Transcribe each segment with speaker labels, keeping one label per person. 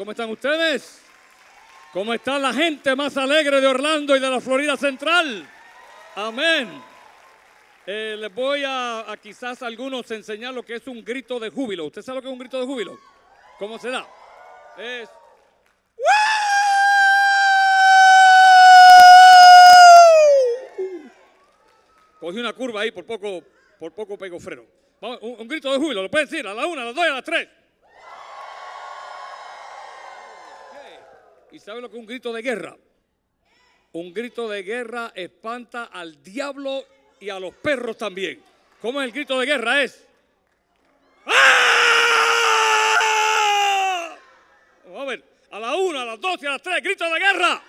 Speaker 1: ¿Cómo están ustedes? ¿Cómo está la gente más alegre de Orlando y de la Florida Central? Amén. Eh, les voy a, a quizás a algunos enseñar lo que es un grito de júbilo. ¿Usted sabe lo que es un grito de júbilo? ¿Cómo se da? Es... Cogí una curva ahí, por poco, por poco pego freno. Vamos, un, un grito de júbilo, lo pueden decir a la una, a las dos y a las tres. ¿Y sabe lo que es un grito de guerra? Un grito de guerra espanta al diablo y a los perros también. ¿Cómo es el grito de guerra? Es. ¡Ah! Vamos a ver. A la una, a las dos y a las tres. Grito de guerra.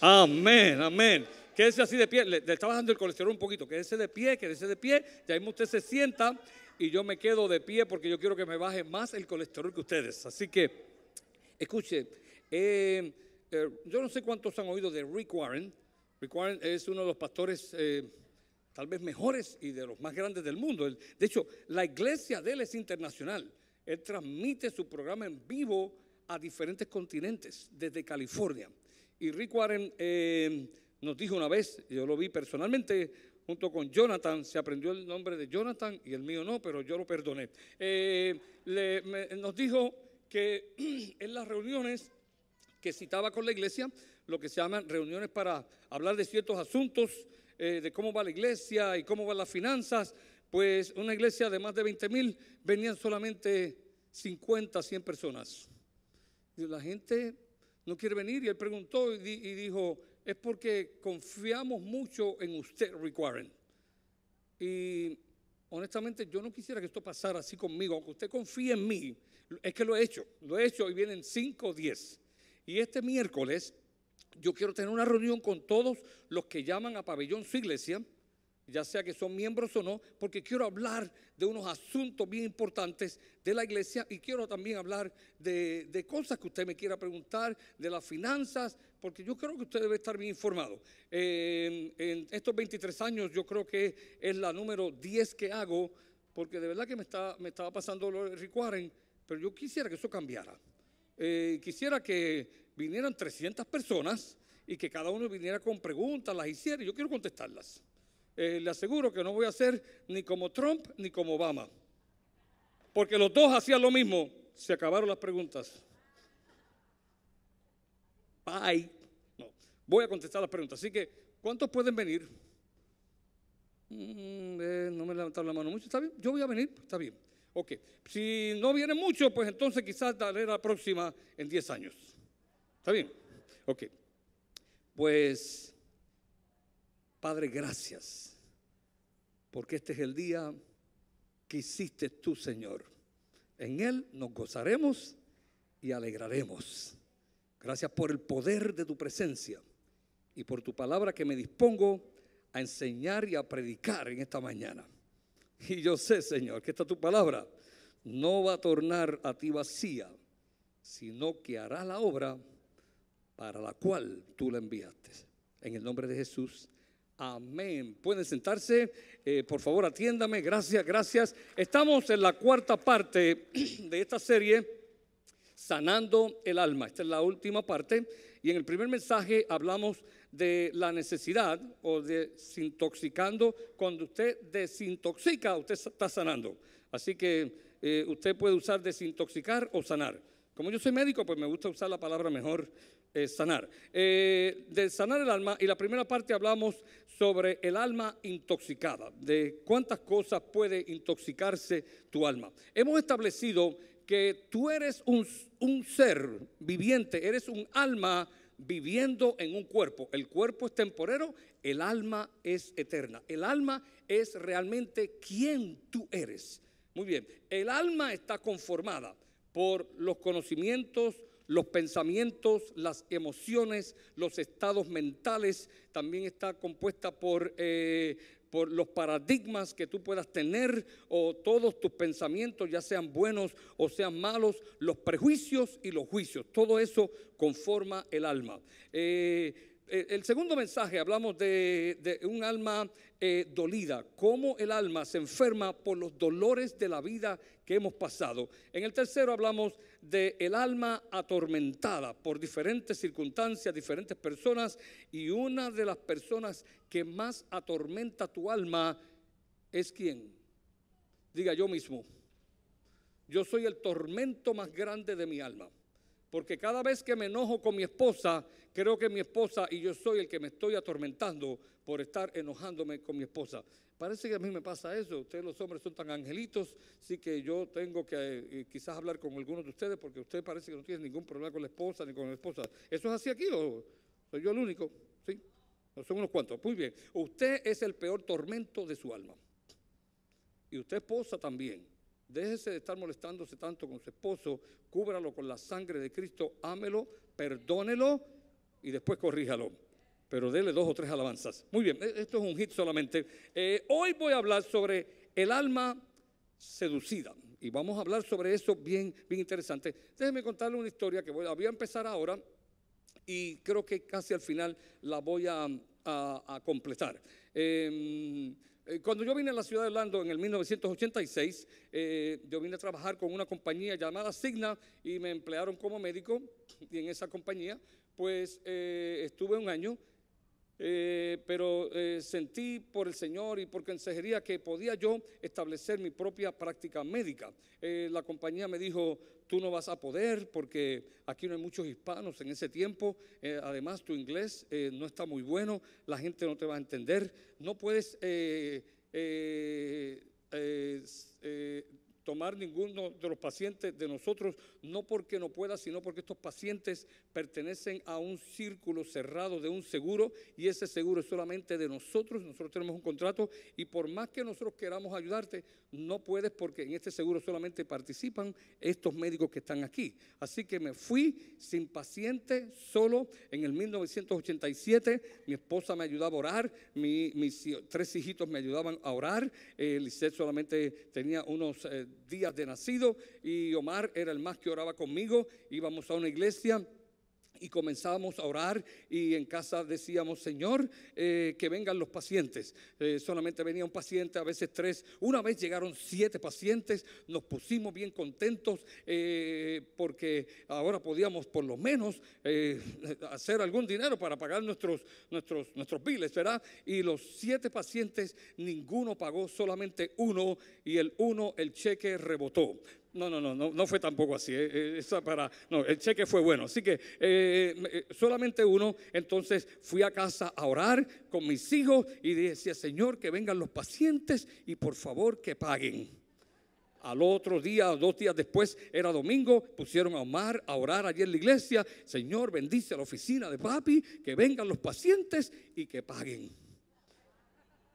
Speaker 1: Wow. Amén, amén. Quédese así de pie. Le, le está bajando el colesterol un poquito. Quédese de pie, quédese de pie. Ya mismo usted se sienta y yo me quedo de pie porque yo quiero que me baje más el colesterol que ustedes. Así que, escuche, eh, eh, yo no sé cuántos han oído de Rick Warren. Rick Warren es uno de los pastores eh, tal vez mejores y de los más grandes del mundo. De hecho, la iglesia de él es internacional. Él transmite su programa en vivo a diferentes continentes, desde California. Y Rick Warren eh, nos dijo una vez, yo lo vi personalmente, junto con Jonathan, se aprendió el nombre de Jonathan y el mío no, pero yo lo perdoné. Eh, nos dijo que en las reuniones que citaba con la iglesia, lo que se llaman reuniones para hablar de ciertos asuntos, eh, de cómo va la iglesia y cómo van las finanzas, pues una iglesia de más de 20 mil venían solamente 50, 100 personas. La gente no quiere venir y él preguntó y dijo, es porque confiamos mucho en usted, Rick Warren. Y honestamente yo no quisiera que esto pasara así conmigo, aunque usted confíe en mí, es que lo he hecho, lo he hecho y vienen 5 o 10. Y este miércoles yo quiero tener una reunión con todos los que llaman a pabellón su iglesia, ya sea que son miembros o no, porque quiero hablar de unos asuntos bien importantes de la iglesia y quiero también hablar de, cosas que usted me quiera preguntar, de las finanzas, porque yo creo que usted debe estar bien informado. Eh, en estos 23 años yo creo que es la número 10 que hago, porque de verdad que me estaba pasando lo de Rick Warren, pero yo quisiera que eso cambiara. Eh, quisiera que vinieran 300 personas y que cada uno viniera con preguntas, las hiciera y yo quiero contestarlas. Eh, le aseguro que no voy a ser ni como Trump ni como Obama. Porque los dos hacían lo mismo. Se acabaron las preguntas. Bye. No, voy a contestar las preguntas. Así que, ¿cuántos pueden venir? Mm, eh, no me levantaron la mano mucho. ¿Está bien? Yo voy a venir. Está bien. Ok. Si no viene mucho, pues entonces quizás daré la próxima en 10 años. ¿Está bien? Ok. Pues, Padre, gracias. Porque este es el día que hiciste tú, Señor. En Él nos gozaremos y alegraremos. Gracias por el poder de tu presencia y por tu palabra que me dispongo a enseñar y a predicar en esta mañana. Y yo sé, Señor, que esta tu palabra no va a tornar a ti vacía, sino que hará la obra para la cual tú la enviaste. En el nombre de Jesús. Amén. Pueden sentarse. Eh, por favor, atiéndame. Gracias, gracias. Estamos en la cuarta parte de esta serie, Sanando el alma. Esta es la última parte. Y en el primer mensaje hablamos de la necesidad o de desintoxicando. Cuando usted desintoxica, usted está sanando. Así que eh, usted puede usar desintoxicar o sanar. Como yo soy médico, pues me gusta usar la palabra mejor eh, sanar. Eh, de sanar el alma, y la primera parte hablamos sobre el alma intoxicada, de cuántas cosas puede intoxicarse tu alma. Hemos establecido que tú eres un, un ser viviente, eres un alma viviendo en un cuerpo. El cuerpo es temporero, el alma es eterna. El alma es realmente quien tú eres. Muy bien, el alma está conformada por los conocimientos, los pensamientos, las emociones, los estados mentales, también está compuesta por, eh, por los paradigmas que tú puedas tener o todos tus pensamientos, ya sean buenos o sean malos, los prejuicios y los juicios, todo eso conforma el alma. Eh, eh, el segundo mensaje hablamos de, un alma dolida, cómo el alma se enferma por los dolores de la vida que hemos pasado. En el tercero hablamos de el alma atormentada por diferentes circunstancias, diferentes personas, y una de las personas que más atormenta tu alma es quién? Diga yo mismo. Yo soy el tormento más grande de mi alma. Porque cada vez que me enojo con mi esposa, creo que mi esposa y yo soy el que me estoy atormentando por estar enojándome con mi esposa. Parece que a mí me pasa eso. Ustedes los hombres son tan angelitos, sí que yo tengo que eh, quizás hablar con algunos de ustedes porque usted parece que no tiene ningún problema con la esposa ni con la esposa. ¿Eso es así aquí o soy yo el único? Sí. No son unos cuantos. Muy bien. Usted es el peor tormento de su alma. Y usted esposa también. Déjese de estar molestándose tanto con su esposo, cúbralo con la sangre de Cristo, ámelo, perdónelo y después corríjalo. Pero dele dos o tres alabanzas. Muy bien, e-, esto es un hit solamente. Eh, hoy voy a hablar sobre el alma seducida. Y vamos a hablar sobre eso bien, bien interesante. Déjeme contarle una historia que voy, a empezar ahora y creo que casi al final la voy a, completar. Em, cuando yo vine a la ciudad de Orlando en el 1986, eh, yo vine a trabajar con una compañía llamada Signa y me emplearon como médico. Y en esa compañía pues eh, estuve un año eh, pero eh, sentí por el Señor y por consejería que podía yo establecer mi propia práctica médica. Eh, la compañía me dijo, tú no vas a poder porque aquí no hay muchos hispanos en ese tiempo, además tu inglés no está muy bueno, la gente no te va a entender, no puedes tomar ninguno de los pacientes de nosotros, no porque no pueda, sino porque estos pacientes pertenecen a un círculo cerrado de un seguro y ese seguro es solamente de nosotros, nosotros tenemos un contrato y por más que nosotros queramos ayudarte, no puedes porque en este seguro solamente participan estos médicos que están aquí. Así que me fui sin paciente, solo. En el 1987, mi esposa me ayudaba a orar, mis tres hijitos me ayudaban a orar, eh, solamente tenía unos... Eh, días de nacido y Omar era el más que oraba conmigo. Íbamos a una iglesia y comenzábamos a orar y en casa decíamos, Señor, eh, que vengan los pacientes. Eh, solamente venía un paciente, a veces tres. Una vez llegaron siete pacientes, nos pusimos bien contentos eh, porque ahora podíamos por lo menos hacer algún dinero para pagar nuestros, nuestros, nuestros biles, ¿verdad? Y los siete pacientes, ninguno pagó, solamente uno y el uno, el cheque rebotó. No, no, no, no, fue tampoco así. Eh, eh, para, no, el cheque fue bueno. Así que eh, solamente uno. Entonces fui a casa a orar con mis hijos y decía, Señor, que vengan los pacientes y por favor que paguen. Al otro día, dos días después, era domingo, pusieron a Omar a orar allí en la iglesia. Señor, bendice a la oficina de papi, que vengan los pacientes y que paguen.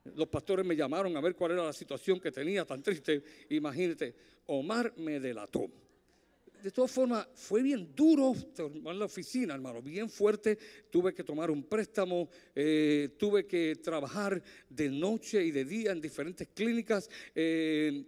Speaker 1: Los pastores me llamaron a ver cuál era la situación que tenía tan triste. Imagínate, Omar me delató. De todas formas, fue bien duro tomar la oficina, hermano, bien fuerte. Tuve que tomar un préstamo, eh, tuve que trabajar de noche y de día en diferentes clínicas. Eh,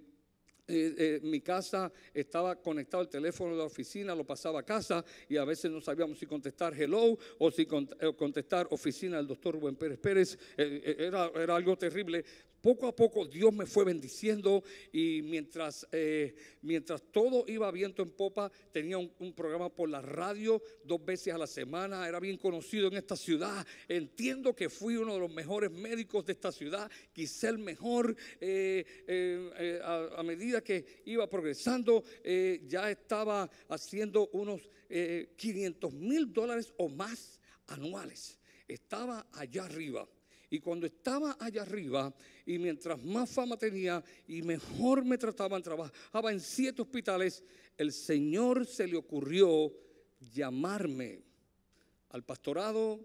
Speaker 1: eh, eh, mi casa estaba conectado al teléfono de la oficina, lo pasaba a casa y a veces no sabíamos si contestar hello o si eh, contestar oficina del doctor Buen Pérez Pérez. era algo terrible poco a poco Dios me fue bendiciendo y mientras, eh, mientras todo iba viento en popa, tenía un, programa por la radio dos veces a la semana, era bien conocido en esta ciudad. Entiendo que fui uno de los mejores médicos de esta ciudad, quizá el mejor. Eh, eh, a, medida que iba progresando, ya estaba haciendo unos 500 mil dólares o más anuales. Estaba allá arriba. Y cuando estaba allá arriba, y mientras más fama tenía y mejor me trataban, trabajaba en siete hospitales, el Señor se le ocurrió llamarme al pastorado,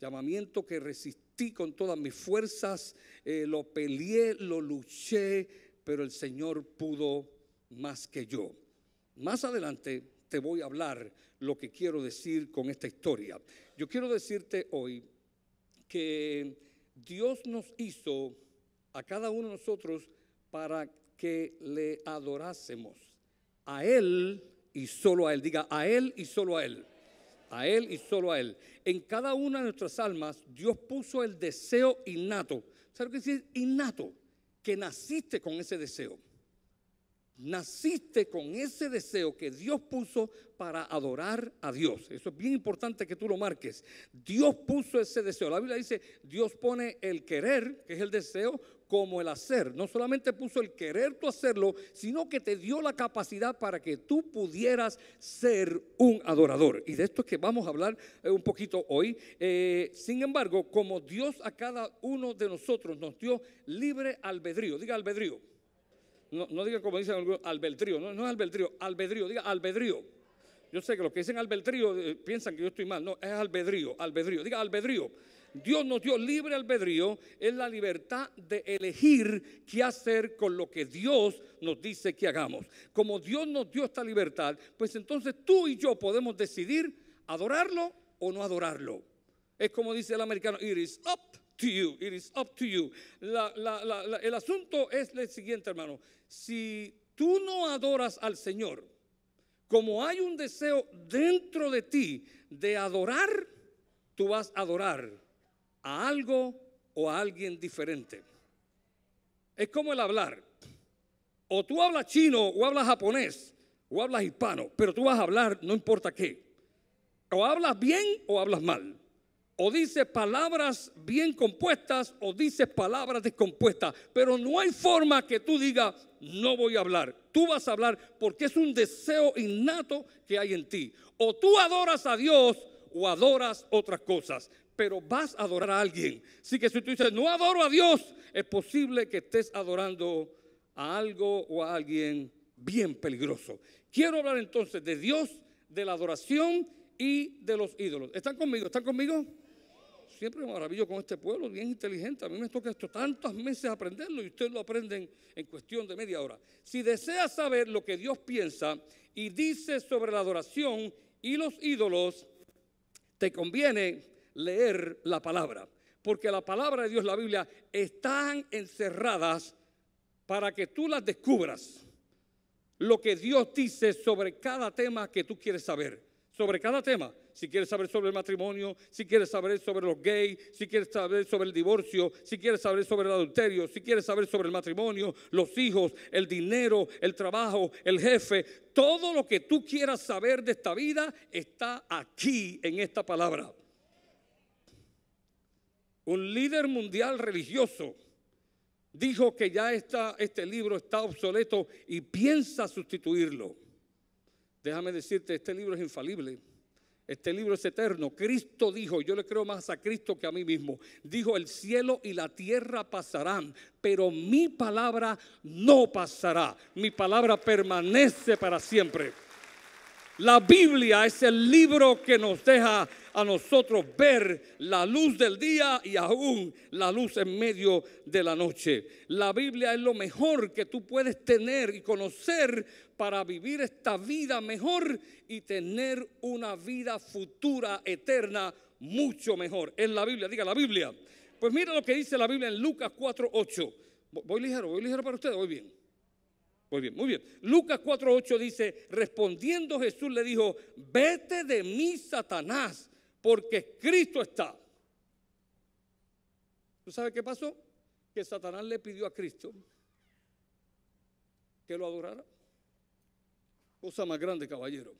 Speaker 1: llamamiento que resistí con todas mis fuerzas, eh, lo peleé, lo luché, pero el Señor pudo más que yo. Más adelante te voy a hablar lo que quiero decir con esta historia. Yo quiero decirte hoy que Dios nos hizo a cada uno de nosotros para que le adorásemos a Él y solo a Él. Diga, a Él y solo a Él. A Él y solo a Él. En cada una de nuestras almas, Dios puso el deseo innato. ¿Sabes qué decir innato? Que naciste con ese deseo. Naciste con ese deseo que Dios puso para adorar a Dios. Eso es bien importante que tú lo marques. Dios puso ese deseo. La Biblia dice, Dios pone el querer, que es el deseo, como el hacer. No solamente puso el querer tú hacerlo, sino que te dio la capacidad para que tú pudieras ser un adorador. Y de esto es que vamos a hablar eh, un poquito hoy. Eh, sin embargo, como Dios a cada uno de nosotros nos dio libre albedrío, diga albedrío. No, diga como dicen albedrío, no, no es albedrío, albedrío, diga albedrío. Yo sé que los que dicen albedrío eh, piensan que yo estoy mal. No, es albedrío, albedrío. Diga albedrío. Dios nos dio libre albedrío, es la libertad de elegir qué hacer con lo que Dios nos dice que hagamos. Como Dios nos dio esta libertad, pues entonces tú y yo podemos decidir adorarlo o no adorarlo. Es como dice el americano, it is up it is up to you. el asunto es el siguiente, hermano. Si tú no adoras al Señor, como hay un deseo dentro de ti de adorar, tú vas a adorar a algo o a alguien diferente. Es como el hablar. O tú hablas chino o hablas japonés o hablas hispano, pero tú vas a hablar no importa qué. O hablas bien o hablas mal. O dices palabras bien compuestas o dices palabras descompuestas. Pero no hay forma que tú digas, no voy a hablar. Tú vas a hablar porque es un deseo innato que hay en ti. O tú adoras a Dios o adoras otras cosas, pero vas a adorar a alguien. Así que si tú dices, no adoro a Dios, es posible que estés adorando a algo o a alguien bien peligroso. Quiero hablar entonces de Dios, de la adoración y de los ídolos. ¿Están conmigo? ¿Están conmigo? Siempre me maravillo con este pueblo, bien inteligente. A mí me toca esto tantos meses aprenderlo y ustedes lo aprenden en cuestión de media hora. Si deseas saber lo que Dios piensa y dice sobre la adoración y los ídolos, te conviene leer la palabra. Porque la palabra de Dios, la Biblia, están encerradas para que tú las descubras. Lo que Dios dice sobre cada tema que tú quieres saber. Sobre cada tema si quieres saber sobre el matrimonio, si quieres saber sobre los gays, si quieres saber sobre el divorcio, si quieres saber sobre el adulterio, si quieres saber sobre el matrimonio, los hijos, el dinero, el trabajo, el jefe, todo lo que tú quieras saber de esta vida está aquí en esta palabra. Un líder mundial religioso dijo que ya está, este libro está obsoleto y piensa sustituirlo. Déjame decirte, este libro es infalible. Este libro es eterno. Cristo dijo, yo le creo más a Cristo que a mí mismo. Dijo, el cielo y la tierra pasarán, pero mi palabra no pasará. Mi palabra permanece para siempre. La Biblia es el libro que nos deja a nosotros ver la luz del día y aún la luz en medio de la noche. La Biblia es lo mejor que tú puedes tener y conocer para vivir esta vida mejor y tener una vida futura eterna mucho mejor. En la Biblia, diga la Biblia. Pues mira lo que dice la Biblia en Lucas 4:8. Voy ligero, voy ligero para ustedes, voy bien. Muy bien, muy bien. Lucas 4:8 dice, respondiendo Jesús le dijo, vete de mí, Satanás, porque Cristo está. ¿Tú sabes qué pasó? Que Satanás le pidió a Cristo que lo adorara. Cosa más grande, caballero.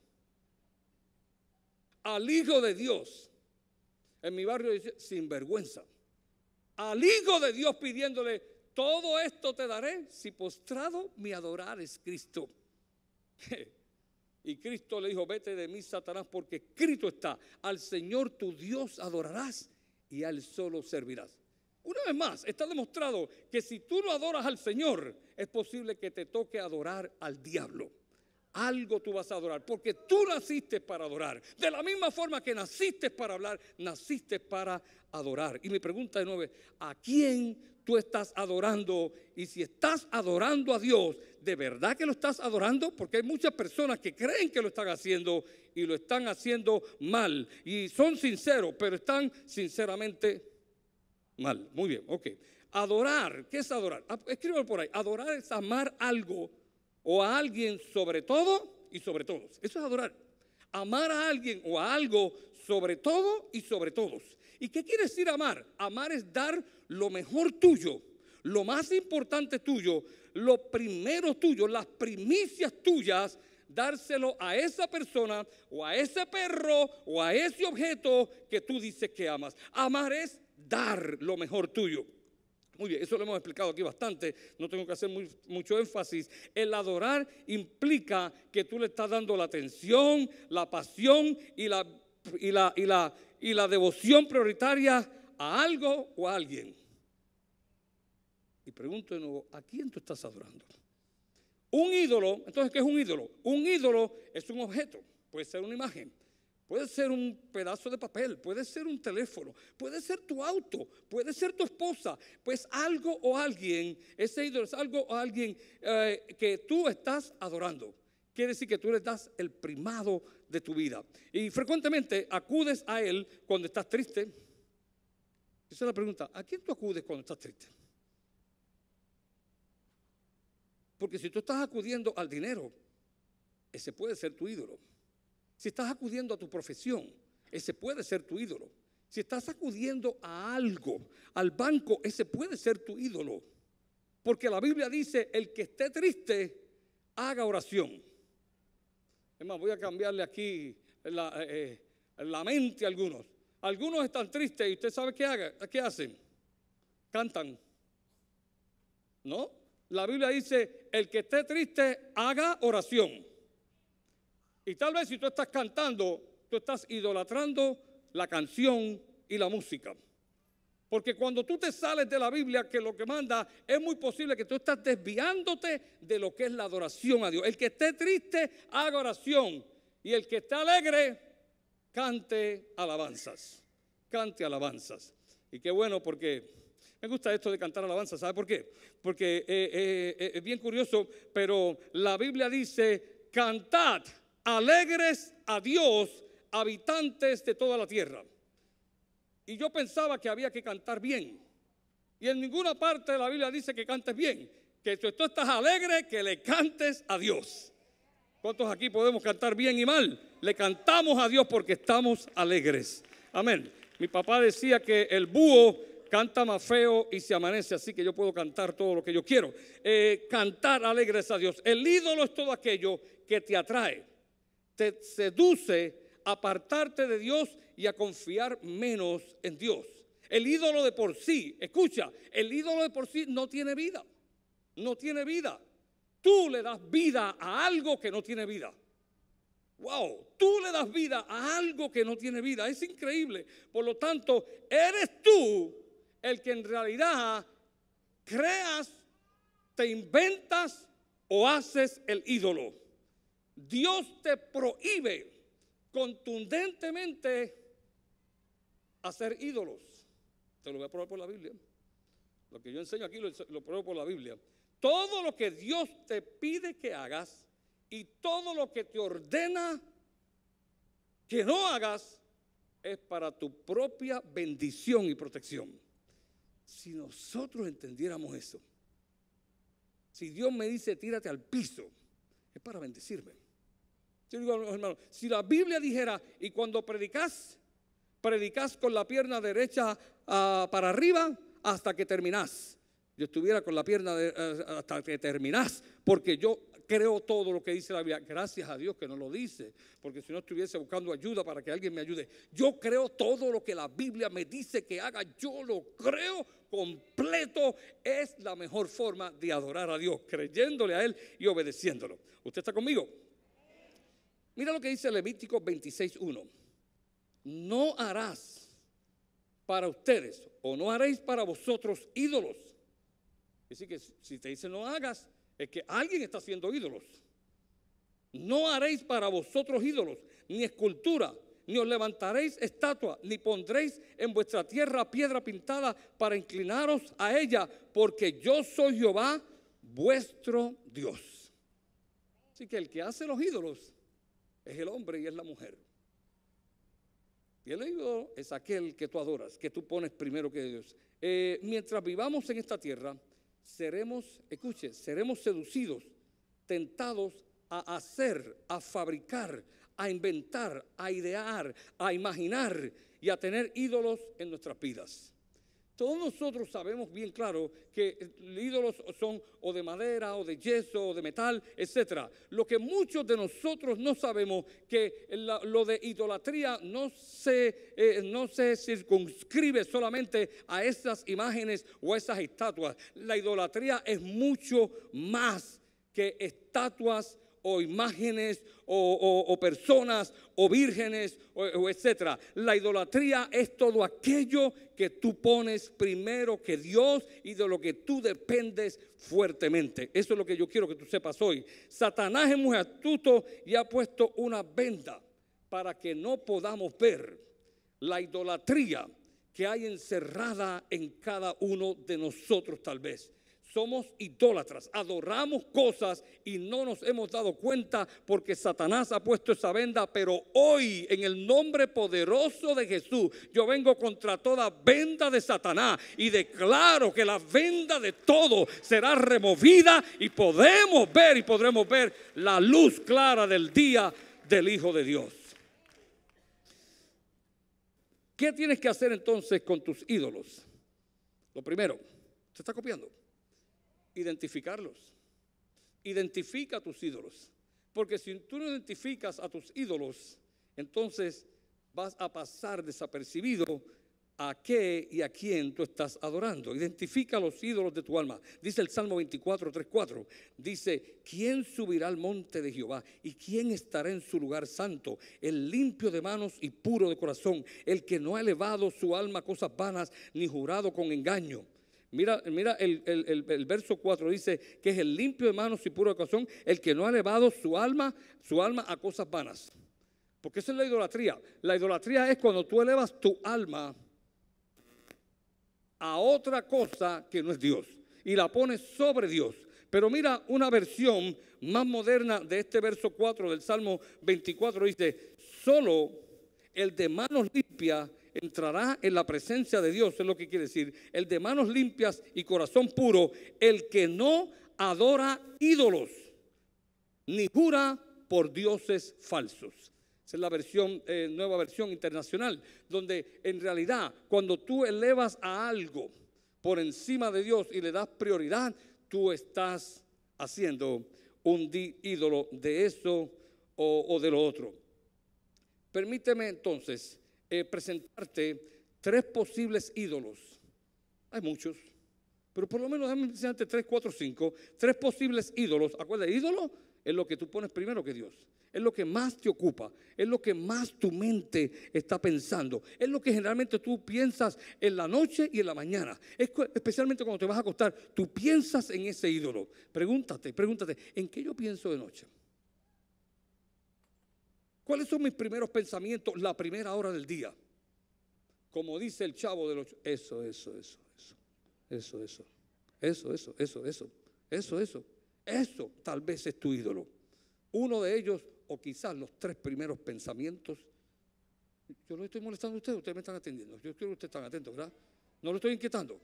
Speaker 1: Al Hijo de Dios, en mi barrio dice, sin vergüenza. Al Hijo de Dios pidiéndole, todo esto te daré si postrado me adorares, Cristo. Y Cristo le dijo, vete de mí, Satanás, porque escrito está, al Señor tu Dios adorarás y a Él solo servirás. Una vez más, está demostrado que si tú no adoras al Señor, es posible que te toque adorar al diablo. Algo tú vas a adorar, porque tú naciste para adorar. De la misma forma que naciste para hablar, naciste para adorar. Y mi pregunta de nuevo, ¿a quién tú estás adorando y si estás adorando a Dios, ¿de verdad que lo estás adorando? Porque hay muchas personas que creen que lo están haciendo y lo están haciendo mal. Y son sinceros, pero están sinceramente mal. Muy bien, ok. Adorar, ¿qué es adorar? Ah, escríbelo por ahí. Adorar es amar algo o a alguien sobre todo y sobre todos. Eso es adorar. Amar a alguien o a algo sobre todo y sobre todos. ¿Y qué quiere decir amar? Amar es dar lo mejor tuyo, lo más importante tuyo, lo primero tuyo, las primicias tuyas, dárselo a esa persona o a ese perro o a ese objeto que tú dices que amas. Amar es dar lo mejor tuyo. Muy bien, eso lo hemos explicado aquí bastante, no tengo que hacer mucho énfasis. El adorar implica que tú le estás dando la atención, la pasión y la, y la, y la, y la devoción prioritaria a algo o a alguien. Y pregunto de nuevo, ¿a quién tú estás adorando? Un ídolo, entonces, ¿qué es un ídolo? Un ídolo es un objeto, puede ser una imagen, Puede ser un pedazo de papel, puede ser un teléfono, puede ser tu auto, puede ser tu esposa, pues algo o alguien, ese ídolo es algo o alguien eh, que tú estás adorando. Quiere decir que tú le das el primado de tu vida. Y frecuentemente acudes a él cuando estás triste. Esa es la pregunta, ¿a quién tú acudes cuando estás triste? Porque si tú estás acudiendo al dinero, ese puede ser tu ídolo. Si estás acudiendo a tu profesión, ese puede ser tu ídolo. Si estás acudiendo a algo, al banco, ese puede ser tu ídolo. Porque la Biblia dice, el que esté triste, haga oración. Es más, voy a cambiarle aquí la, eh, mente a algunos. Algunos están tristes y usted sabe qué, haga, qué hacen. Cantan. ¿No? La Biblia dice, el que esté triste, haga oración. Y tal vez si tú estás cantando, tú estás idolatrando la canción y la música. Porque cuando tú te sales de la Biblia, que lo que manda, es muy posible que tú estás desviándote de lo que es la adoración a Dios. El que esté triste, haga oración. Y el que esté alegre, cante alabanzas. Cante alabanzas. Y qué bueno porque me gusta esto de cantar alabanzas. ¿Sabe por qué? Porque eh, eh, eh, es bien curioso, pero la Biblia dice, cantad alegres a Dios, habitantes de toda la tierra. Y yo pensaba que había que cantar bien. Y en ninguna parte de la Biblia dice que cantes bien. Que si tú estás alegre, que le cantes a Dios. ¿Cuántos aquí podemos cantar bien y mal? Le cantamos a Dios porque estamos alegres. Amén. Mi papá decía que el búho canta más feo y se amanece, así que yo puedo cantar todo lo que yo quiero. Eh, cantar alegres a Dios. El ídolo es todo aquello que te atrae te seduce a apartarte de Dios y a confiar menos en Dios. El ídolo de por sí, escucha, el ídolo de por sí no tiene vida. No tiene vida. Tú le das vida a algo que no tiene vida. Wow, tú le das vida a algo que no tiene vida. Es increíble. Por lo tanto, eres tú el que en realidad creas, te inventas o haces el ídolo. Dios te prohíbe contundentemente hacer ídolos. Te lo voy a probar por la Biblia. Lo que yo enseño aquí lo, pruebo por la Biblia. Todo lo que Dios te pide que hagas y todo lo que te ordena que no hagas es para tu propia bendición y protección. Si nosotros entendiéramos eso, si Dios me dice tírate al piso, es para bendecirme. Yo digo, si la Biblia dijera, y cuando predicas, predicas con la pierna derecha ah, para arriba hasta que terminás. Yo estuviera con la pierna eh, hasta que terminás, porque yo creo todo lo que dice la Biblia. Gracias a Dios que no lo dice, porque si no estuviese buscando ayuda para que alguien me ayude. Yo creo todo lo que la Biblia me dice que haga, yo lo creo completo. Es la mejor forma de adorar a Dios, creyéndole a Él y obedeciéndolo. ¿Usted está conmigo? Mira lo que dice Levítico 26.1. No harás para ustedes o no haréis para vosotros ídolos. Es decir, que si te dice no hagas, es que alguien está haciendo ídolos. No haréis para vosotros ídolos, ni escultura, ni os levantaréis estatua, ni pondréis en vuestra tierra piedra pintada para inclinaros a ella, porque yo soy Jehová, vuestro Dios. Así que el que hace los ídolos es el hombre y es la mujer. Y el ídolo es aquel que tú adoras, que tú pones primero que Dios. Eh, mientras vivamos en esta tierra, seremos, escuche, seremos seducidos, tentados a hacer, a fabricar, a inventar, a idear, a imaginar y a tener ídolos en nuestras vidas. Todos nosotros sabemos bien claro que ídolos son o de madera o de yeso o de metal, etc. Lo que muchos de nosotros no sabemos que lo de idolatría no se, eh, no se circunscribe solamente a esas imágenes o a esas estatuas. La idolatría es mucho más que estatuas o imágenes o, personas o vírgenes o, etcétera. La idolatría es todo aquello que tú pones primero que Dios y de lo que tú dependes fuertemente. Eso es lo que yo quiero que tú sepas hoy. Satanás es muy astuto y ha puesto una venda para que no podamos ver la idolatría que hay encerrada en cada uno de nosotros tal vez somos idólatras, adoramos cosas y no nos hemos dado cuenta porque Satanás ha puesto esa venda, pero hoy en el nombre poderoso de Jesús yo vengo contra toda venda de Satanás y declaro que la venda de todo será removida y podemos ver y podremos ver la luz clara del día del Hijo de Dios. ¿Qué tienes que hacer entonces con tus ídolos? Lo primero, ¿se está copiando? Identificarlos. Identifica a tus ídolos. Porque si tú no identificas a tus ídolos, entonces vas a pasar desapercibido a qué y a quién tú estás adorando. Identifica los ídolos de tu alma. Dice el Salmo 24, 3, 4. Dice, ¿quién subirá al monte de Jehová? ¿Y quién estará en su lugar santo? El limpio de manos y puro de corazón, el que no ha elevado su alma a cosas vanas, ni jurado con engaño Mira, mira el, verso 4 dice que es el limpio de manos y puro de corazón, el que no ha elevado su alma, su alma a cosas vanas. Porque esa es la idolatría. La idolatría es cuando tú elevas tu alma a otra cosa que no es Dios y la pones sobre Dios. Pero mira una versión más moderna de este verso 4 del Salmo 24 dice, solo el de manos limpias entrará en la presencia de Dios, es lo que quiere decir, el de manos limpias y corazón puro, el que no adora ídolos, ni jura por dioses falsos. Esa es la versión, eh, nueva versión internacional, donde en realidad cuando tú elevas a algo por encima de Dios y le das prioridad, tú estás haciendo un ídolo de eso o, o de lo otro. Permíteme entonces eh, presentarte tres posibles ídolos. Hay muchos, pero por lo menos déjame presentarte tres, cuatro, cinco. Tres posibles ídolos. Acuérdate, ídolo es lo que tú pones primero que Dios. Es lo que más te ocupa, es lo que más tu mente está pensando, es lo que generalmente tú piensas en la noche y en la mañana. especialmente cuando te vas a acostar, tú piensas en ese ídolo. Pregúntate, pregúntate, ¿en qué yo pienso de noche? ¿Cuáles son mis primeros pensamientos la primera hora del día? Como dice el chavo de los... Eso, eso, eso, eso, eso, eso, eso, eso, eso, eso, eso, eso, eso tal vez es tu ídolo. Uno de ellos, o quizás los tres primeros pensamientos. Yo no estoy molestando a ustedes, ustedes me están atendiendo. Yo quiero que ustedes estén atentos, ¿verdad? No lo estoy inquietando.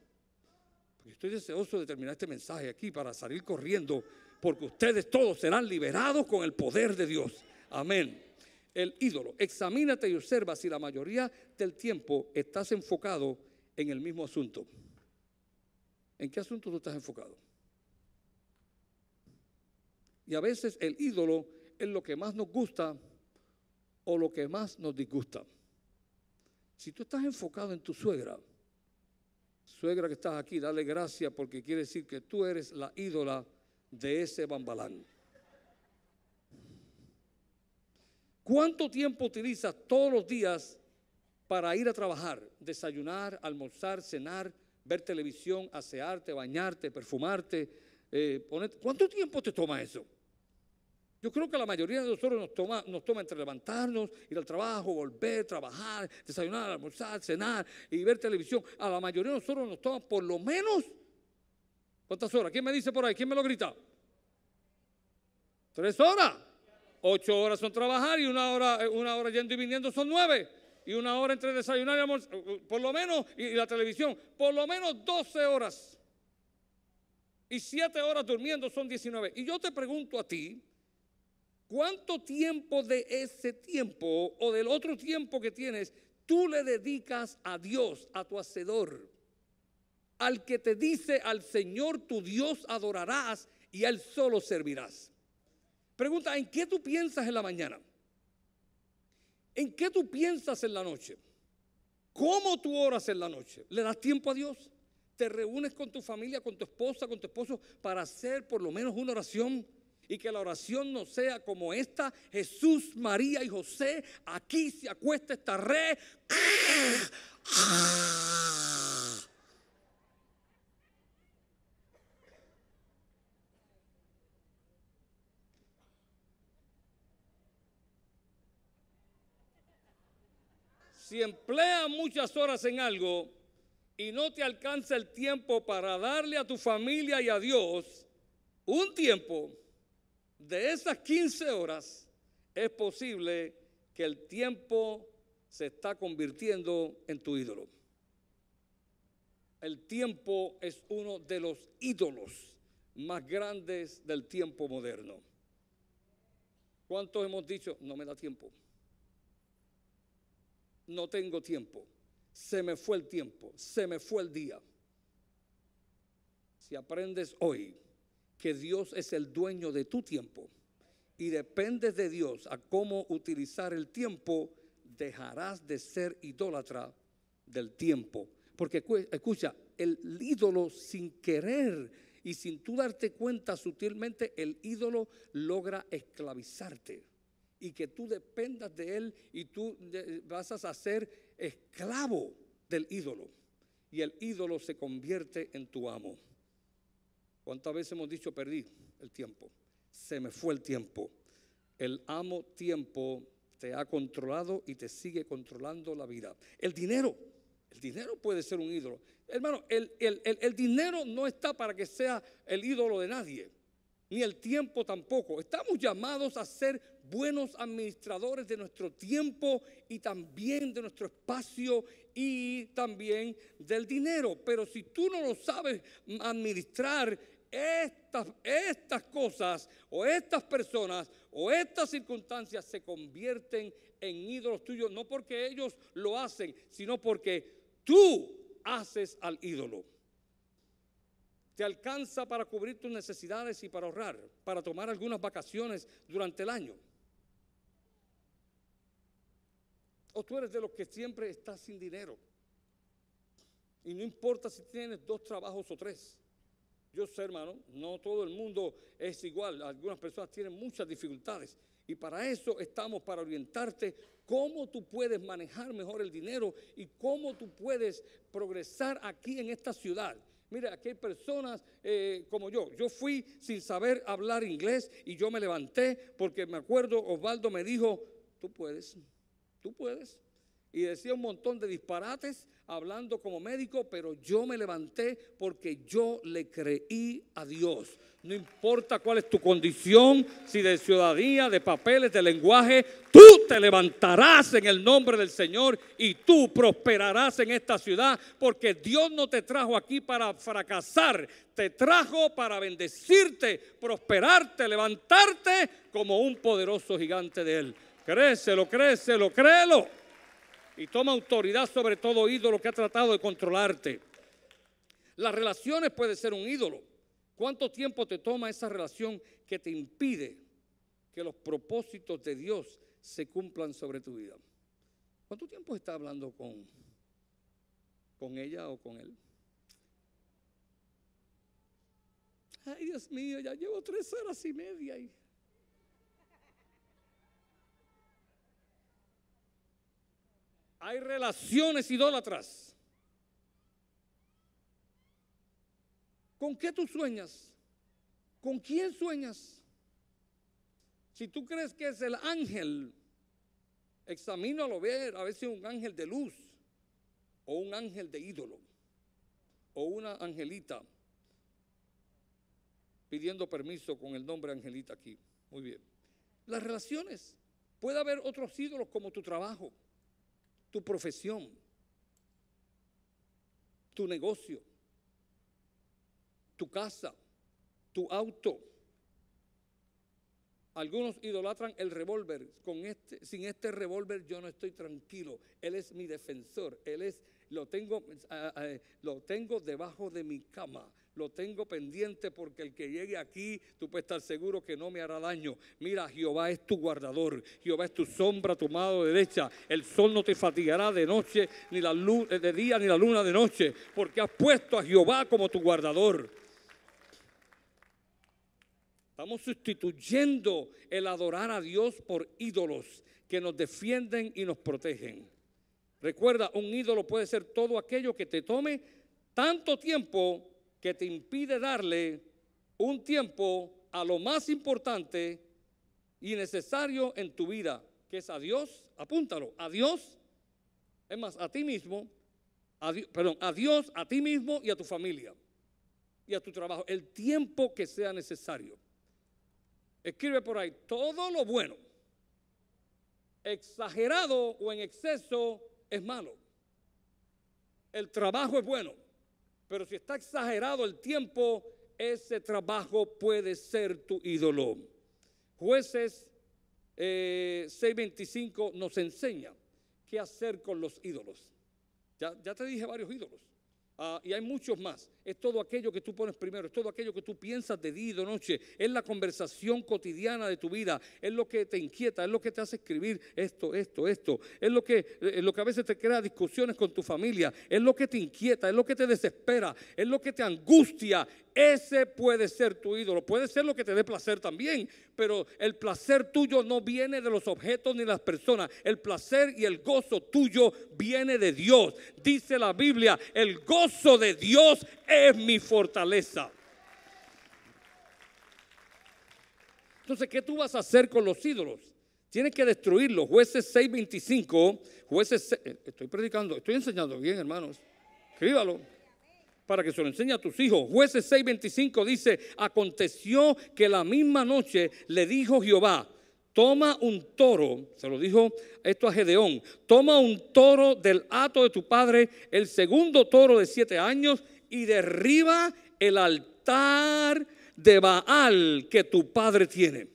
Speaker 1: Porque estoy deseoso de terminar este mensaje aquí para salir corriendo, porque ustedes todos serán liberados con el poder de Dios. Amén el ídolo. Examínate y observa si la mayoría del tiempo estás enfocado en el mismo asunto. ¿En qué asunto tú estás enfocado? Y a veces el ídolo es lo que más nos gusta o lo que más nos disgusta. Si tú estás enfocado en tu suegra, suegra que estás aquí, dale gracias porque quiere decir que tú eres la ídola de ese bambalán. ¿Cuánto tiempo utilizas todos los días para ir a trabajar? Desayunar, almorzar, cenar, ver televisión, asearte, bañarte, perfumarte. Eh, ¿Cuánto tiempo te toma eso? Yo creo que la mayoría de nosotros nos toma, nos toma entre levantarnos, ir al trabajo, volver, trabajar, desayunar, almorzar, cenar y ver televisión. A la mayoría de nosotros nos toma por lo menos, ¿cuántas horas? ¿Quién me dice por ahí? ¿Quién me lo grita? Tres horas. Ocho horas son trabajar y una hora, eh, una hora yendo y viniendo son nueve. Y una hora entre desayunar y almorzar, eh, eh, por lo menos, y la televisión, por lo menos doce horas. Y siete horas durmiendo son diecinueve. Y yo te pregunto a ti, ¿Cuánto tiempo de ese tiempo o del otro tiempo que tienes tú le dedicas a Dios, a tu hacedor? Al que te dice al Señor tu Dios adorarás y a Él solo servirás. Pregunta, ¿en qué tú piensas en la mañana? ¿En qué tú piensas en la noche? ¿Cómo tú oras en la noche? ¿Le das tiempo a Dios? ¿Te reúnes con tu familia, con tu esposa, con tu esposo para hacer por lo menos una oración? Y que la oración no sea como esta, Jesús, María y José, aquí se acuesta esta red. Si empleas muchas horas en algo y no te alcanza el tiempo para darle a tu familia y a Dios un tiempo, de esas 15 horas es posible que el tiempo se está convirtiendo en tu ídolo. El tiempo es uno de los ídolos más grandes del tiempo moderno. ¿Cuántos hemos dicho? No me da tiempo. No tengo tiempo. Se me fue el tiempo. Se me fue el día. Si aprendes hoy que Dios es el dueño de tu tiempo y dependes de Dios a cómo utilizar el tiempo, dejarás de ser idólatra del tiempo. Porque escucha, el ídolo sin querer y sin tú darte cuenta sutilmente, el ídolo logra esclavizarte y que tú dependas de él y tú vas a ser esclavo del ídolo. Y el ídolo se convierte en tu amo. ¿Cuántas veces hemos dicho perdí el tiempo? Se me fue el tiempo. El amo tiempo te ha controlado y te sigue controlando la vida. El dinero, el dinero puede ser un ídolo. Hermano, el, el, dinero no está para que sea el ídolo de nadie, ni el tiempo tampoco. Estamos llamados a ser buenos administradores de nuestro tiempo y también de nuestro espacio y también del dinero. Pero si tú no lo sabes administrar, estas, estas cosas o estas personas o estas circunstancias se convierten en ídolos tuyos, no porque ellos lo hacen, sino porque tú haces al ídolo. Te alcanza para cubrir tus necesidades y para ahorrar, para tomar algunas vacaciones durante el año. O tú eres de los que siempre estás sin dinero. Y no importa si tienes dos trabajos o tres. Yo sé, hermano, no todo el mundo es igual. Algunas personas tienen muchas dificultades. Y para eso estamos, para orientarte cómo tú puedes manejar mejor el dinero y cómo tú puedes progresar aquí en esta ciudad. Mira, aquí hay personas eh, como yo. Yo fui sin saber hablar inglés y yo me levanté porque me acuerdo, Osvaldo me dijo, tú puedes, tú puedes y decía un montón de disparates hablando como médico, pero yo me levanté porque yo le creí a Dios. No importa cuál es tu condición, si de ciudadanía, de papeles, de lenguaje, tú te levantarás en el nombre del Señor y tú prosperarás en esta ciudad, porque Dios no te trajo aquí para fracasar, te trajo para bendecirte, prosperarte, levantarte como un poderoso gigante de Él. Créeselo, créeselo, créelo y toma autoridad sobre todo ídolo que ha tratado de controlarte. Las relaciones puede ser un ídolo. ¿Cuánto tiempo te toma esa relación que te impide que los propósitos de Dios se cumplan sobre tu vida? ¿Cuánto tiempo está hablando con, con ella o con él? Ay, Dios mío, ya llevo tres horas y media ahí. Hay relaciones idólatras. ¿Con qué tú sueñas? ¿Con quién sueñas? Si tú crees que es el ángel, examínalo ver a ver si es un ángel de luz o un ángel de ídolo o una angelita pidiendo permiso con el nombre angelita aquí. Muy bien. Las relaciones. Puede haber otros ídolos como tu trabajo tu profesión, tu negocio, tu casa, tu auto. Algunos idolatran el revólver. Con este, sin este revólver yo no estoy tranquilo. Él es mi defensor. Él es, lo tengo, ah, ah, lo tengo debajo de mi cama. Lo tengo pendiente porque el que llegue aquí, tú puedes estar seguro que no me hará daño. Mira, Jehová es tu guardador. Jehová es tu sombra, tu mano derecha. El sol no te fatigará de noche, ni la luz de día, ni la luna de noche, porque has puesto a Jehová como tu guardador. Estamos sustituyendo el adorar a Dios por ídolos que nos defienden y nos protegen. Recuerda, un ídolo puede ser todo aquello que te tome tanto tiempo que te impide darle un tiempo a lo más importante y necesario en tu vida, que es a Dios, apúntalo, a Dios, es más, a ti mismo, perdón, a Dios, a ti mismo y a tu familia y a tu trabajo, el tiempo que sea necesario. Escribe por ahí, todo lo bueno, exagerado o en exceso, es malo. El trabajo es bueno, pero si está exagerado el tiempo, ese trabajo puede ser tu ídolo. Jueces 6:25 eh, nos enseña qué hacer con los ídolos. Ya, ya te dije varios ídolos. Ah, y hay muchos más. Es todo aquello que tú pones primero, es todo aquello que tú piensas de día y de noche, es la conversación cotidiana de tu vida, es lo que te inquieta, es lo que te hace escribir esto, esto, esto, es lo que, es lo que a veces te crea discusiones con tu familia, es lo que te inquieta, es lo que te desespera, es lo que te angustia, ese puede ser tu ídolo. Puede ser lo que te dé placer también, pero el placer tuyo no viene de los objetos ni las personas. El placer y el gozo tuyo viene de Dios. Dice la Biblia, el gozo de Dios es mi fortaleza. Entonces, ¿qué tú vas a hacer con los ídolos? Tienes que destruirlos. Jueces 6:25, jueces, eh, estoy predicando, estoy enseñando bien, hermanos. Escríbalo para que se lo enseñe a tus hijos. Jueces 6:25 dice, aconteció que la misma noche le dijo Jehová, toma un toro, se lo dijo esto a Gedeón, toma un toro del hato de tu padre, el segundo toro de siete años, y derriba el altar de Baal que tu padre tiene.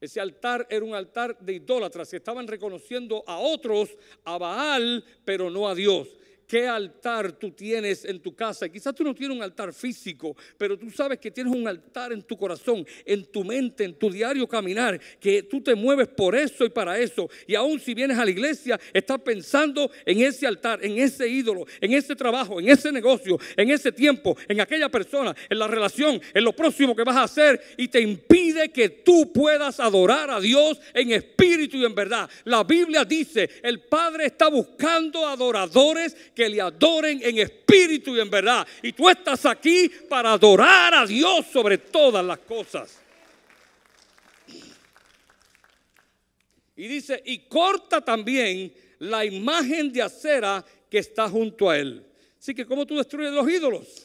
Speaker 1: Ese altar era un altar de idólatras, estaban reconociendo a otros, a Baal, pero no a Dios qué altar tú tienes en tu casa. Quizás tú no tienes un altar físico, pero tú sabes que tienes un altar en tu corazón, en tu mente, en tu diario caminar, que tú te mueves por eso y para eso. Y aún si vienes a la iglesia, estás pensando en ese altar, en ese ídolo, en ese trabajo, en ese negocio, en ese tiempo, en aquella persona, en la relación, en lo próximo que vas a hacer y te impide que tú puedas adorar a Dios en espíritu y en verdad. La Biblia dice, el Padre está buscando adoradores que que le adoren en espíritu y en verdad. Y tú estás aquí para adorar a Dios sobre todas las cosas. Y dice, y corta también la imagen de acera que está junto a él. Así que, ¿cómo tú destruyes los ídolos?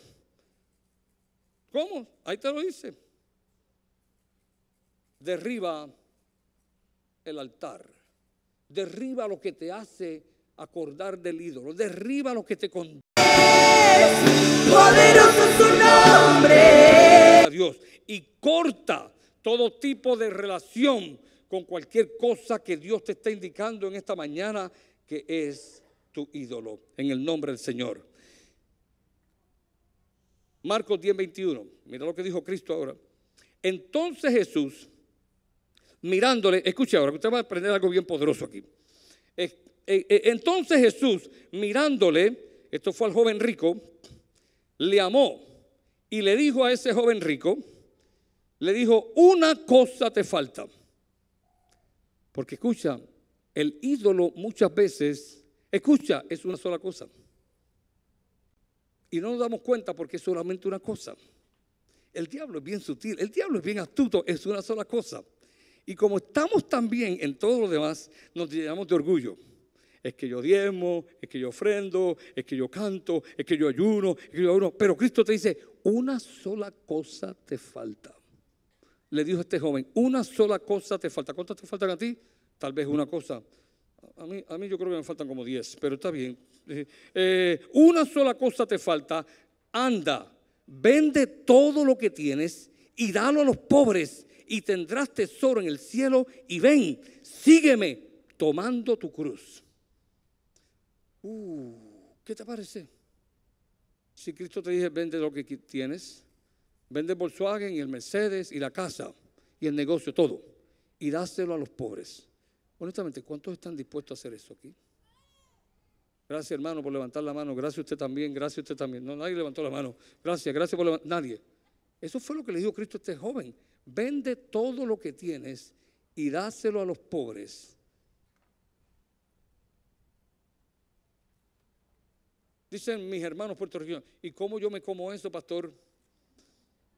Speaker 1: ¿Cómo? Ahí te lo dice. Derriba el altar. Derriba lo que te hace acordar del ídolo. Derriba lo que te condena. Poderoso su nombre. Dios. Y corta todo tipo de relación con cualquier cosa que Dios te está indicando en esta mañana que es tu ídolo. En el nombre del Señor. Marcos 10, 21. Mira lo que dijo Cristo ahora. Entonces Jesús, mirándole, escuche ahora, que usted va a aprender algo bien poderoso aquí. Entonces Jesús, mirándole, esto fue al joven rico, le amó y le dijo a ese joven rico, le dijo, una cosa te falta. Porque escucha, el ídolo muchas veces, escucha, es una sola cosa. Y no nos damos cuenta porque es solamente una cosa. El diablo es bien sutil, el diablo es bien astuto, es una sola cosa. Y como estamos también en todo lo demás, nos llenamos de orgullo es que yo diezmo, es que yo ofrendo, es que yo canto, es que yo ayuno, es que yo ayuno. Pero Cristo te dice, una sola cosa te falta. Le dijo este joven, una sola cosa te falta. ¿Cuántas te faltan a ti? Tal vez una cosa. A mí, a mí yo creo que me faltan como diez, pero está bien. Eh, una sola cosa te falta. Anda, vende todo lo que tienes y dalo a los pobres y tendrás tesoro en el cielo y ven, sígueme tomando tu cruz. Uh, ¿Qué te parece? Si Cristo te dice, vende lo que tienes, vende Volkswagen y el Mercedes y la casa y el negocio, todo, y dáselo a los pobres. Honestamente, ¿cuántos están dispuestos a hacer eso aquí? Gracias, hermano, por levantar la mano. Gracias usted también. Gracias usted también. No, nadie levantó la mano. Gracias, gracias por levantar. Nadie. Eso fue lo que le dijo Cristo a este joven. Vende todo lo que tienes y dáselo a los pobres. Dicen mis hermanos puertorriqueños, ¿y cómo yo me como eso, pastor?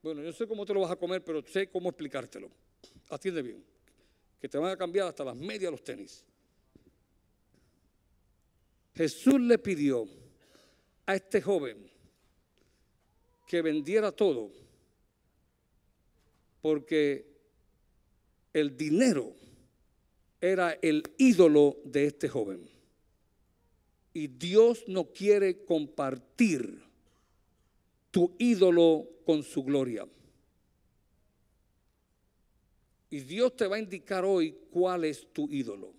Speaker 1: Bueno, yo sé cómo te lo vas a comer, pero sé cómo explicártelo. Atiende bien. Que te van a cambiar hasta las medias los tenis. Jesús le pidió a este joven que vendiera todo porque el dinero era el ídolo de este joven. Y Dios no quiere compartir tu ídolo con su gloria. Y Dios te va a indicar hoy cuál es tu ídolo.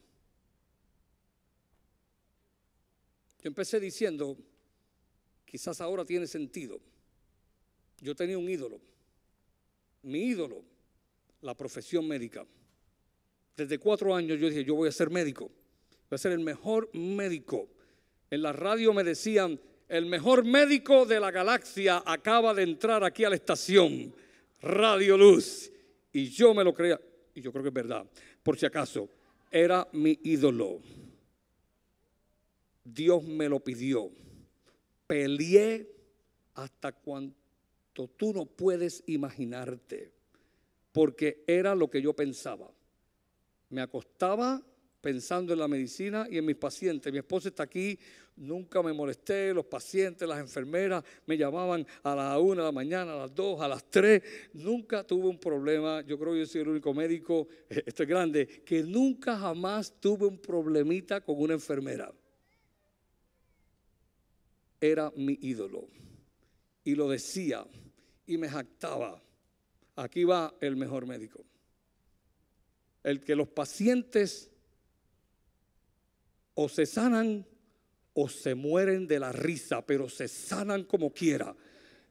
Speaker 1: Yo empecé diciendo, quizás ahora tiene sentido. Yo tenía un ídolo. Mi ídolo, la profesión médica. Desde cuatro años yo dije, yo voy a ser médico. Voy a ser el mejor médico. En la radio me decían, el mejor médico de la galaxia acaba de entrar aquí a la estación, Radio Luz. Y yo me lo creía, y yo creo que es verdad, por si acaso, era mi ídolo. Dios me lo pidió. Peleé hasta cuanto tú no puedes imaginarte, porque era lo que yo pensaba. Me acostaba pensando en la medicina y en mis pacientes. Mi esposa está aquí, nunca me molesté, los pacientes, las enfermeras me llamaban a las una de la mañana, a las dos, a las tres. Nunca tuve un problema, yo creo que yo soy el único médico, esto es grande, que nunca jamás tuve un problemita con una enfermera era mi ídolo. Y lo decía y me jactaba. Aquí va el mejor médico. El que los pacientes o se sanan o se mueren de la risa, pero se sanan como quiera.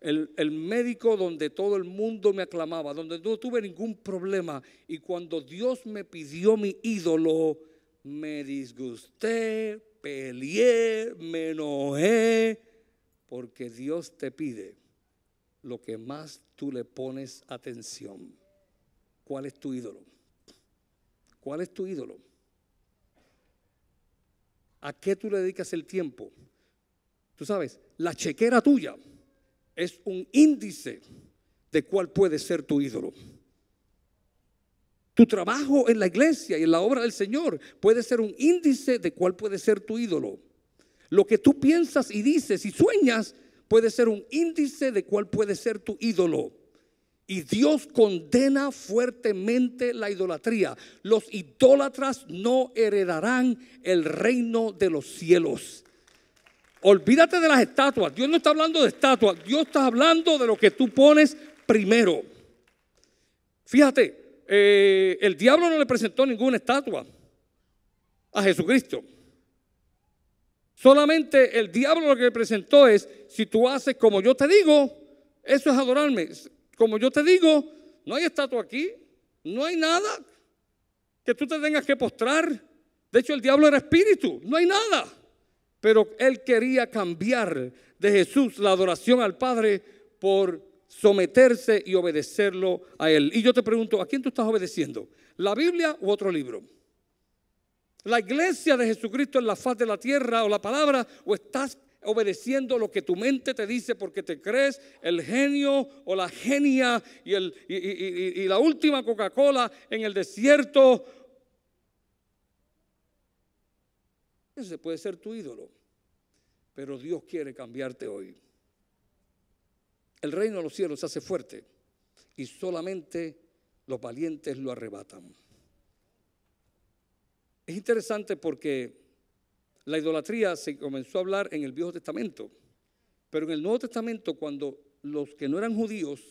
Speaker 1: El, el, médico donde todo el mundo me aclamaba, donde no tuve ningún problema. Y cuando Dios me pidió mi ídolo, me disgusté, peleé, me enojé, porque Dios te pide lo que más tú le pones atención. ¿Cuál es tu ídolo? ¿Cuál es tu ídolo? ¿A qué tú le dedicas el tiempo? Tú sabes, la chequera tuya es un índice de cuál puede ser tu ídolo. Tu trabajo en la iglesia y en la obra del Señor puede ser un índice de cuál puede ser tu ídolo. Lo que tú piensas y dices y sueñas puede ser un índice de cuál puede ser tu ídolo. Y Dios condena fuertemente la idolatría. Los idólatras no heredarán el reino de los cielos. Olvídate de las estatuas. Dios no está hablando de estatuas. Dios está hablando de lo que tú pones primero. Fíjate, eh, el diablo no le presentó ninguna estatua a Jesucristo. Solamente el diablo lo que presentó es, si tú haces como yo te digo, eso es adorarme. Como yo te digo, no hay estatua aquí, no hay nada que tú te tengas que postrar. De hecho, el diablo era espíritu, no hay nada. Pero él quería cambiar de Jesús la adoración al Padre por someterse y obedecerlo a Él. Y yo te pregunto, ¿a quién tú estás obedeciendo? ¿La Biblia u otro libro? la iglesia de Jesucristo en la faz de la tierra o la palabra, o estás obedeciendo lo que tu mente te dice porque te crees el genio o la genia y, el, y, la última Coca-Cola en el desierto. Ese puede ser tu ídolo, pero Dios quiere cambiarte hoy. El reino de los cielos se hace fuerte y solamente los valientes lo arrebatan. Es interesante porque la idolatría se comenzó a hablar en el Viejo Testamento, pero en el Nuevo Testamento cuando los que no eran judíos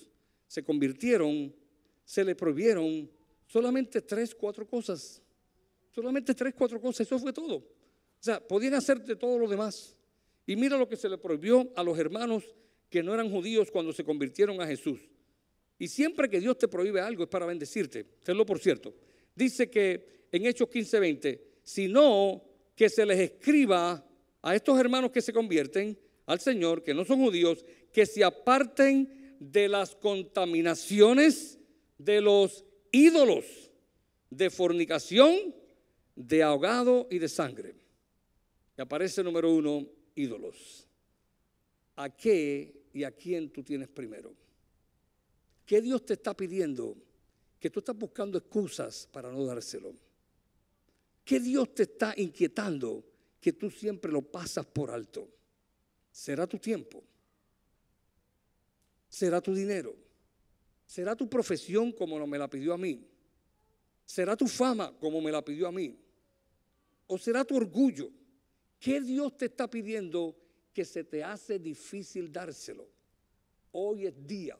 Speaker 1: se convirtieron, se le prohibieron solamente tres, cuatro cosas. Solamente tres, cuatro cosas, eso fue todo. O sea, podían hacer de todo lo demás. Y mira lo que se le prohibió a los hermanos que no eran judíos cuando se convirtieron a Jesús. Y siempre que Dios te prohíbe algo es para bendecirte. Tenlo por cierto. Dice que en Hechos 15:20, sino que se les escriba a estos hermanos que se convierten al Señor, que no son judíos, que se aparten de las contaminaciones de los ídolos, de fornicación, de ahogado y de sangre. Y aparece número uno, ídolos. ¿A qué y a quién tú tienes primero? ¿Qué Dios te está pidiendo? Que tú estás buscando excusas para no dárselo. ¿Qué Dios te está inquietando que tú siempre lo pasas por alto? ¿Será tu tiempo? ¿Será tu dinero? ¿Será tu profesión como me la pidió a mí? ¿Será tu fama como me la pidió a mí? ¿O será tu orgullo? ¿Qué Dios te está pidiendo que se te hace difícil dárselo? Hoy es día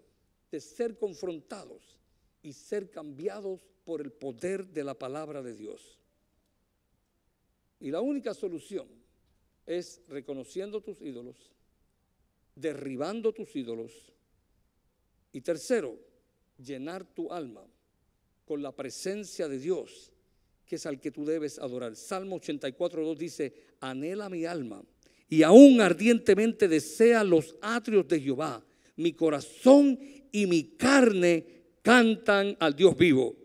Speaker 1: de ser confrontados y ser cambiados por el poder de la palabra de Dios. Y la única solución es reconociendo tus ídolos, derribando tus ídolos. Y tercero, llenar tu alma con la presencia de Dios, que es al que tú debes adorar. Salmo 84, 2 dice, anhela mi alma y aún ardientemente desea los atrios de Jehová. Mi corazón y mi carne cantan al Dios vivo.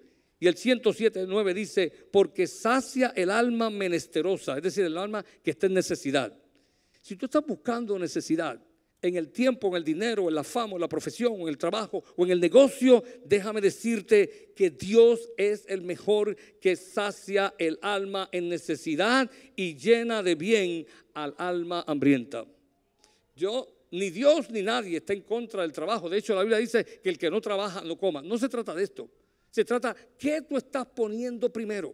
Speaker 1: Y el 107.9 dice, porque sacia el alma menesterosa, es decir, el alma que está en necesidad. Si tú estás buscando necesidad en el tiempo, en el dinero, en la fama, en la profesión, en el trabajo o en el negocio, déjame decirte que Dios es el mejor que sacia el alma en necesidad y llena de bien al alma hambrienta. Yo ni Dios ni nadie está en contra del trabajo. De hecho, la Biblia dice que el que no trabaja no coma. No se trata de esto. Se trata, ¿qué tú estás poniendo primero?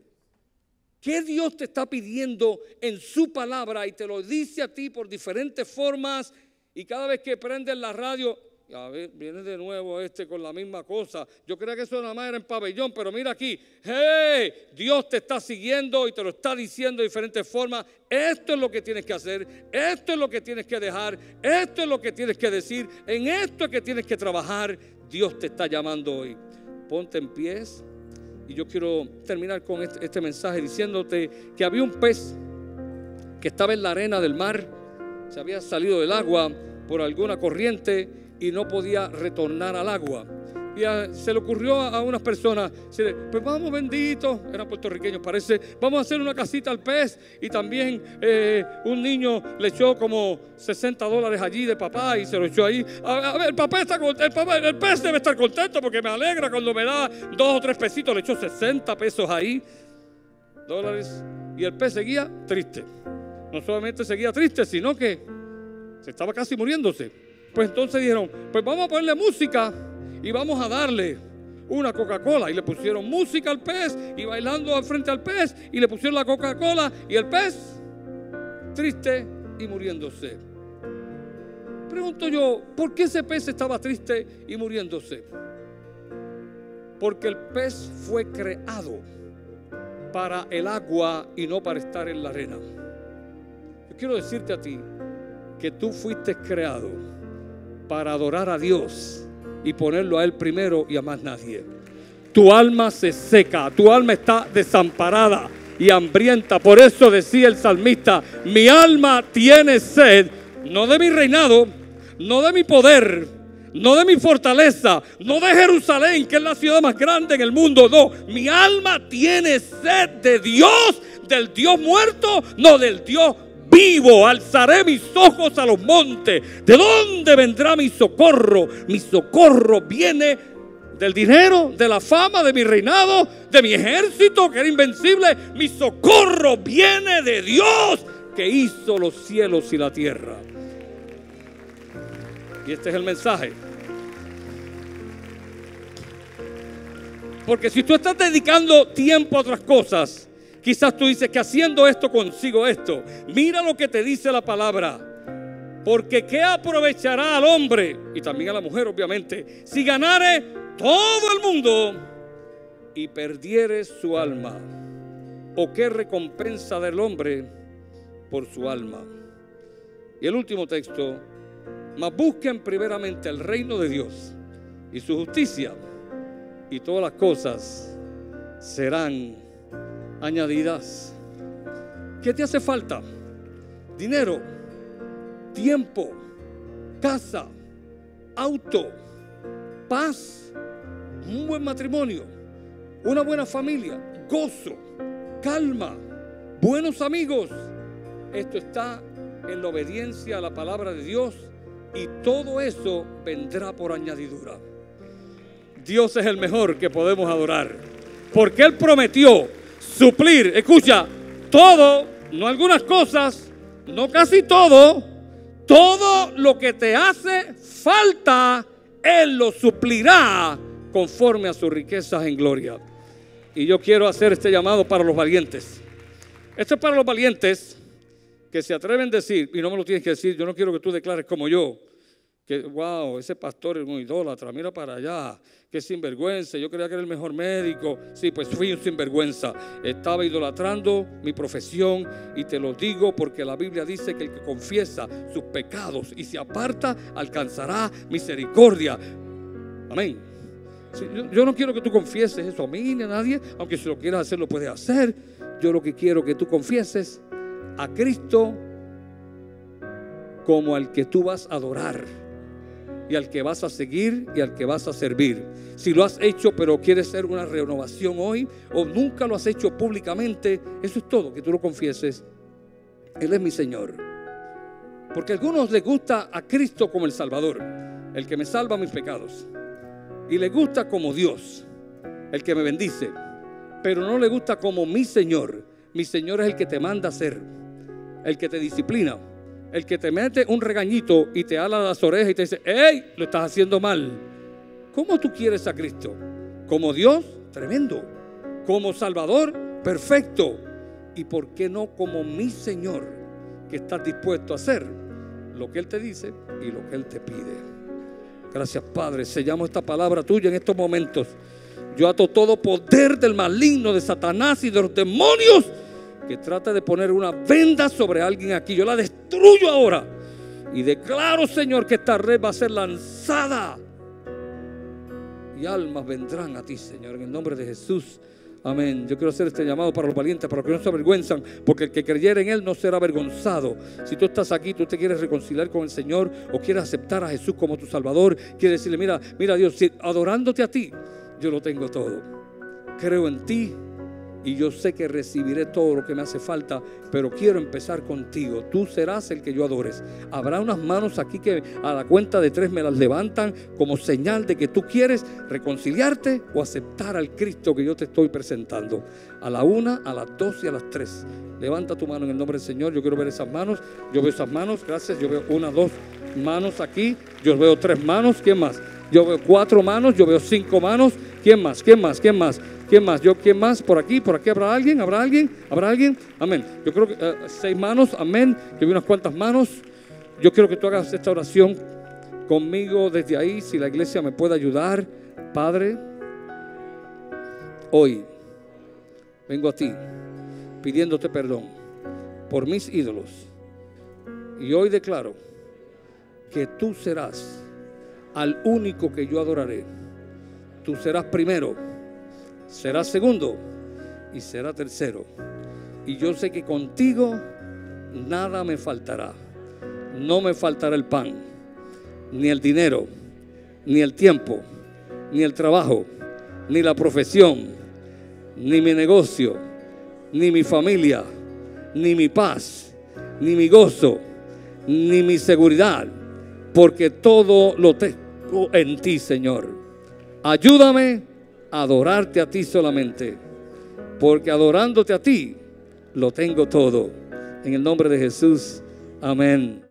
Speaker 1: ¿Qué Dios te está pidiendo en su palabra y te lo dice a ti por diferentes formas? Y cada vez que prendes la radio, a ver, viene de nuevo este con la misma cosa. Yo creía que eso nada más era en pabellón, pero mira aquí, hey, Dios te está siguiendo y te lo está diciendo de diferentes formas. Esto es lo que tienes que hacer, esto es lo que tienes que dejar, esto es lo que tienes que decir, en esto es que tienes que trabajar. Dios te está llamando hoy ponte en pies. Y yo quiero terminar con este, este, mensaje diciéndote que había un pez que estaba en la arena del mar, se había salido del agua por alguna corriente y no podía retornar al agua se le ocurrió a, unas personas, pues vamos benditos, eran puertorriqueños parece, vamos a hacer una casita al pez y también eh, un niño le echó como 60 dólares allí de papá y se lo echó ahí. A, ver, el papá el, el pez debe estar contento porque me alegra cuando me da dos o tres pesitos, le echó 60 pesos ahí, dólares, y el pez seguía triste. No solamente seguía triste, sino que se estaba casi muriéndose. Pues entonces dijeron, pues vamos a ponerle música y vamos a darle una Coca-Cola. Y le pusieron música al pez y bailando al frente al pez y le pusieron la Coca-Cola y el pez triste y muriéndose. Pregunto yo, ¿por qué ese pez estaba triste y muriéndose? Porque el pez fue creado para el agua y no para estar en la arena. Yo quiero decirte a ti que tú fuiste creado para adorar a Dios y ponerlo a Él primero y a más nadie. Tu alma se seca, tu alma está desamparada y hambrienta. Por eso decía el salmista, mi alma tiene sed, no de mi reinado, no de mi poder, no de mi fortaleza, no de Jerusalén, que es la ciudad más grande en el mundo. No, mi alma tiene sed de Dios, del Dios muerto, no del Dios vivo, alzaré mis ojos a los montes. ¿De dónde vendrá mi socorro? Mi socorro viene del dinero, de la fama, de mi reinado, de mi ejército que era invencible. Mi socorro viene de Dios que hizo los cielos y la tierra. Y este es el mensaje. Porque si tú estás dedicando tiempo a otras cosas, Quizás tú dices que haciendo esto consigo esto. Mira lo que te dice la palabra. Porque ¿qué aprovechará al hombre y también a la mujer, obviamente, si ganare todo el mundo y perdiere su alma? ¿O qué recompensa del hombre por su alma? Y el último texto, mas busquen primeramente el reino de Dios y su justicia y todas las cosas serán añadidas. ¿Qué te hace falta? Dinero, tiempo, casa, auto, paz, un buen matrimonio, una buena familia, gozo, calma, buenos amigos. Esto está en la obediencia a la palabra de Dios y todo eso vendrá por añadidura. Dios es el mejor que podemos adorar. Porque Él prometió suplir, escucha, todo, no algunas cosas, no casi todo, todo lo que te hace falta, Él lo suplirá conforme a sus riquezas en gloria. Y yo quiero hacer este llamado para los valientes. Esto es para los valientes que se atreven a decir, y no me lo tienes que decir, yo no quiero que tú declares como yo, que wow, ese pastor es un idólatra, mira para allá, que sinvergüenza, yo creía que era el mejor médico, sí, pues fui un sinvergüenza, estaba idolatrando mi profesión y te lo digo porque la Biblia dice que el que confiesa sus pecados y se aparta alcanzará misericordia. Amén. yo, no quiero que tú confieses eso a mí ni a nadie, aunque si lo quieras hacer lo puedes hacer. Yo lo que quiero que tú confieses a Cristo como al que tú vas a adorar y al que vas a seguir y al que vas a servir. Si lo has hecho pero quieres hacer una renovación hoy o nunca lo has hecho públicamente, eso es todo, que tú lo confieses. Él es mi Señor. Porque a algunos les gusta a Cristo como el Salvador, el que me salva mis pecados. Y le gusta como Dios, el que me bendice. Pero no le gusta como mi Señor. Mi Señor es el que te manda a ser, el que te disciplina, el que te mete un regañito y te ala las orejas y te dice, ¡Ey! Lo estás haciendo mal. ¿Cómo tú quieres a Cristo? Como Dios, tremendo. Como Salvador, perfecto. ¿Y por qué no como mi Señor, que estás dispuesto a hacer lo que Él te dice y lo que Él te pide? Gracias, Padre. Sellamos esta palabra tuya en estos momentos. Yo ato todo poder del maligno, de Satanás y de los demonios que trata de poner una venda sobre alguien aquí. Yo la destruyo ahora. Y declaro, Señor, que esta red va a ser lanzada. Y almas vendrán a ti, Señor, en el nombre de Jesús. Amén. Yo quiero hacer este llamado para los valientes, para los que no se avergüenzan, porque el que creyera en Él no será avergonzado. Si tú estás aquí, tú te quieres reconciliar con el Señor o quieres aceptar a Jesús como tu Salvador, quieres decirle, mira, mira Dios, adorándote a ti, yo lo tengo todo. Creo en ti, y yo sé que recibiré todo lo que me hace falta, pero quiero empezar contigo. Tú serás el que yo adores. Habrá unas manos aquí que a la cuenta de tres me las levantan como señal de que tú quieres reconciliarte o aceptar al Cristo que yo te estoy presentando. A la una, a las dos y a las tres. Levanta tu mano en el nombre del Señor. Yo quiero ver esas manos. Yo veo esas manos. Gracias. Yo veo una, dos manos aquí. Yo veo tres manos. ¿Quién más? Yo veo cuatro manos. Yo veo cinco manos. ¿Quién más? ¿Quién más? ¿Quién más? ¿Quién más? Yo, ¿quién más? Por aquí, por aquí habrá alguien, habrá alguien, habrá alguien. Amén. Yo creo que eh, seis manos, amén. Yo vi unas cuantas manos. Yo quiero que tú hagas esta oración conmigo desde ahí, si la iglesia me puede ayudar. Padre, hoy vengo a ti pidiéndote perdón por mis ídolos. Y hoy declaro que tú serás al único que yo adoraré. Tú serás primero será segundo y será tercero. Y yo sé que contigo nada me faltará. No me faltará el pan, ni el dinero, ni el tiempo, ni el trabajo, ni la profesión, ni mi negocio, ni mi familia, ni mi paz, ni mi gozo, ni mi seguridad, porque todo lo tengo en ti, Señor. Ayúdame adorarte a ti solamente. Porque adorándote a ti, lo tengo todo. En el nombre de Jesús. Amén.